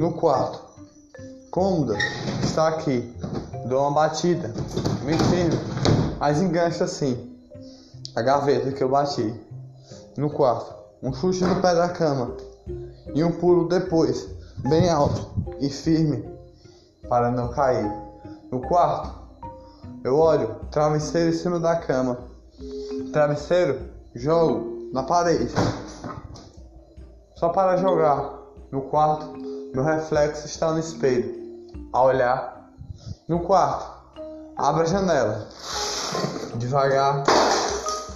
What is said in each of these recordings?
No quarto. Cômoda está aqui. Dou uma batida. Me. Mas engancha assim. A gaveta que eu bati. No quarto. Um chute no pé da cama. E um pulo depois. Bem alto e firme. Para não cair. No quarto. Eu olho. Travesseiro em cima da cama. Travesseiro. Jogo na parede. Só para jogar. No quarto. Meu reflexo está no espelho a olhar no quarto. Abre a janela. Devagar.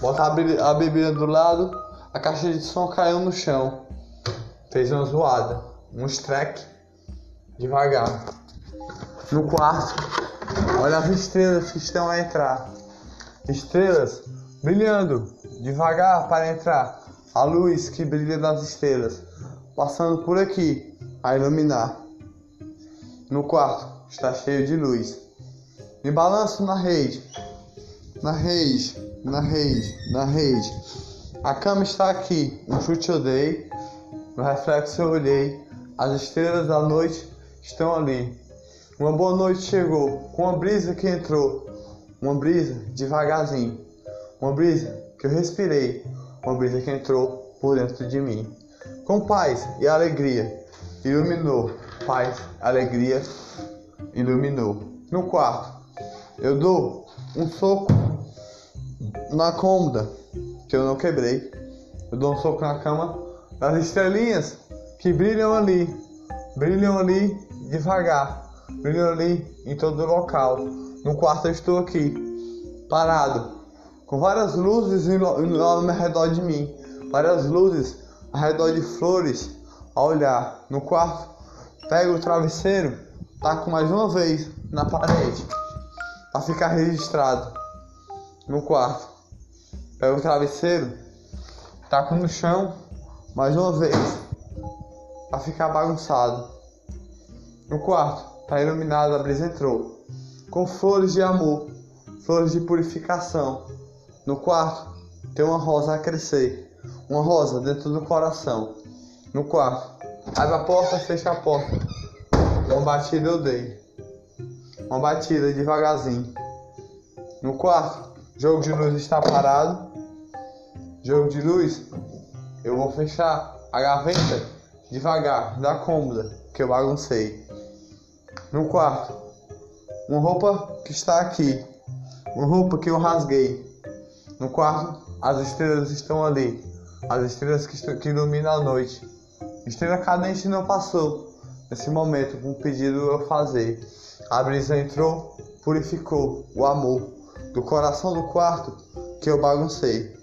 Bota a bebida do lado. A caixa de som caiu no chão. Fez uma zoada. Um streck. Devagar. No quarto. Olha as estrelas que estão a entrar. Estrelas brilhando. Devagar para entrar. A luz que brilha das estrelas. Passando por aqui a iluminar. No quarto está cheio de luz. Me balanço na rede, na rede, na rede, na rede. A cama está aqui, um chute eu dei, no reflexo eu olhei, as estrelas da noite estão ali. Uma boa noite chegou, com uma brisa que entrou, uma brisa devagarzinho, uma brisa que eu respirei, uma brisa que entrou por dentro de mim. Com paz e alegria, iluminou paz, alegria iluminou. No quarto, eu dou um soco na cômoda que eu não quebrei. Eu dou um soco na cama das estrelinhas que brilham ali, brilham ali devagar, brilham ali em todo o local. No quarto eu estou aqui, parado, com várias luzes ao redor de mim, várias luzes ao redor de flores a olhar. No quarto Pega o travesseiro, taco mais uma vez na parede para ficar registrado no quarto. Pega o travesseiro, taco no chão mais uma vez para ficar bagunçado. No quarto, tá iluminado, a brisa entrou com flores de amor, flores de purificação. No quarto, tem uma rosa a crescer, uma rosa dentro do coração. No quarto, Abre a porta, fecha a porta. Uma batida eu dei. Uma batida devagarzinho. No quarto, jogo de luz está parado. Jogo de luz, eu vou fechar a gaveta devagar da cômoda que eu baguncei. No quarto, uma roupa que está aqui. Uma roupa que eu rasguei. No quarto, as estrelas estão ali. As estrelas que, que iluminam a noite. Estrela cadente não passou. Nesse momento, um pedido eu fazer. A brisa entrou, purificou o amor do coração do quarto que eu baguncei.